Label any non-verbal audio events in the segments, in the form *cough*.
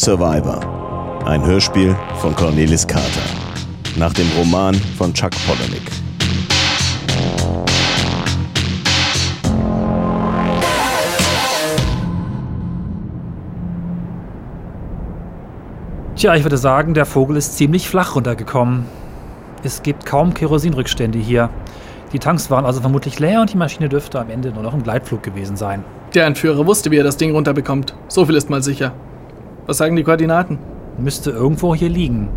Survivor. Ein Hörspiel von Cornelis Carter. Nach dem Roman von Chuck Palahniuk. Tja, ich würde sagen, der Vogel ist ziemlich flach runtergekommen. Es gibt kaum Kerosinrückstände hier. Die Tanks waren also vermutlich leer und die Maschine dürfte am Ende nur noch im Gleitflug gewesen sein. Der Entführer wusste, wie er das Ding runterbekommt. So viel ist mal sicher. Was sagen die Koordinaten? Müsste irgendwo hier liegen.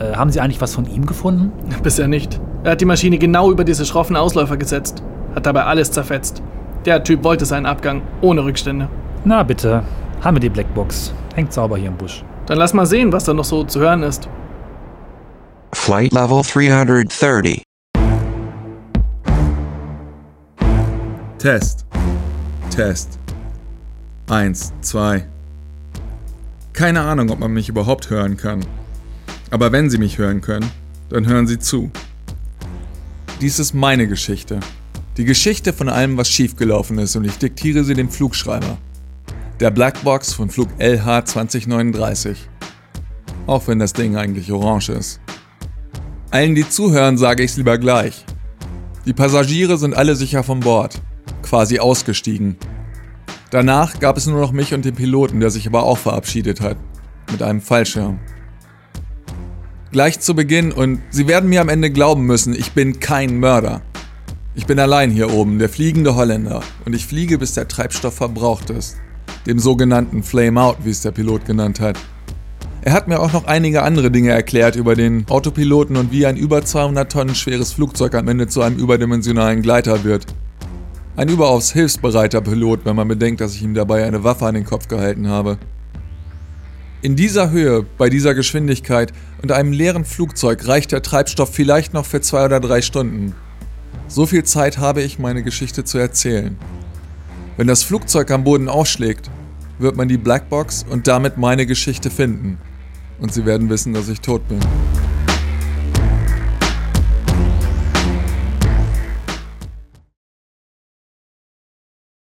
Äh, haben Sie eigentlich was von ihm gefunden? *laughs* Bisher nicht. Er hat die Maschine genau über diese schroffen Ausläufer gesetzt. Hat dabei alles zerfetzt. Der Typ wollte seinen Abgang, ohne Rückstände. Na bitte, haben wir die Blackbox. Hängt sauber hier im Busch. Dann lass mal sehen, was da noch so zu hören ist. Flight level 330. Test. Test. Eins, zwei. Keine Ahnung, ob man mich überhaupt hören kann. Aber wenn Sie mich hören können, dann hören Sie zu. Dies ist meine Geschichte. Die Geschichte von allem, was schiefgelaufen ist und ich diktiere sie dem Flugschreiber. Der Blackbox von Flug LH 2039. Auch wenn das Ding eigentlich orange ist. Allen, die zuhören, sage ich es lieber gleich. Die Passagiere sind alle sicher von Bord, quasi ausgestiegen. Danach gab es nur noch mich und den Piloten, der sich aber auch verabschiedet hat, mit einem Fallschirm. Gleich zu Beginn, und Sie werden mir am Ende glauben müssen, ich bin kein Mörder. Ich bin allein hier oben, der fliegende Holländer, und ich fliege, bis der Treibstoff verbraucht ist. Dem sogenannten Flame Out, wie es der Pilot genannt hat. Er hat mir auch noch einige andere Dinge erklärt über den Autopiloten und wie ein über 200 Tonnen schweres Flugzeug am Ende zu einem überdimensionalen Gleiter wird. Ein überaus hilfsbereiter Pilot, wenn man bedenkt, dass ich ihm dabei eine Waffe an den Kopf gehalten habe. In dieser Höhe, bei dieser Geschwindigkeit und einem leeren Flugzeug reicht der Treibstoff vielleicht noch für zwei oder drei Stunden. So viel Zeit habe ich, meine Geschichte zu erzählen. Wenn das Flugzeug am Boden ausschlägt, wird man die Blackbox und damit meine Geschichte finden und sie werden wissen, dass ich tot bin.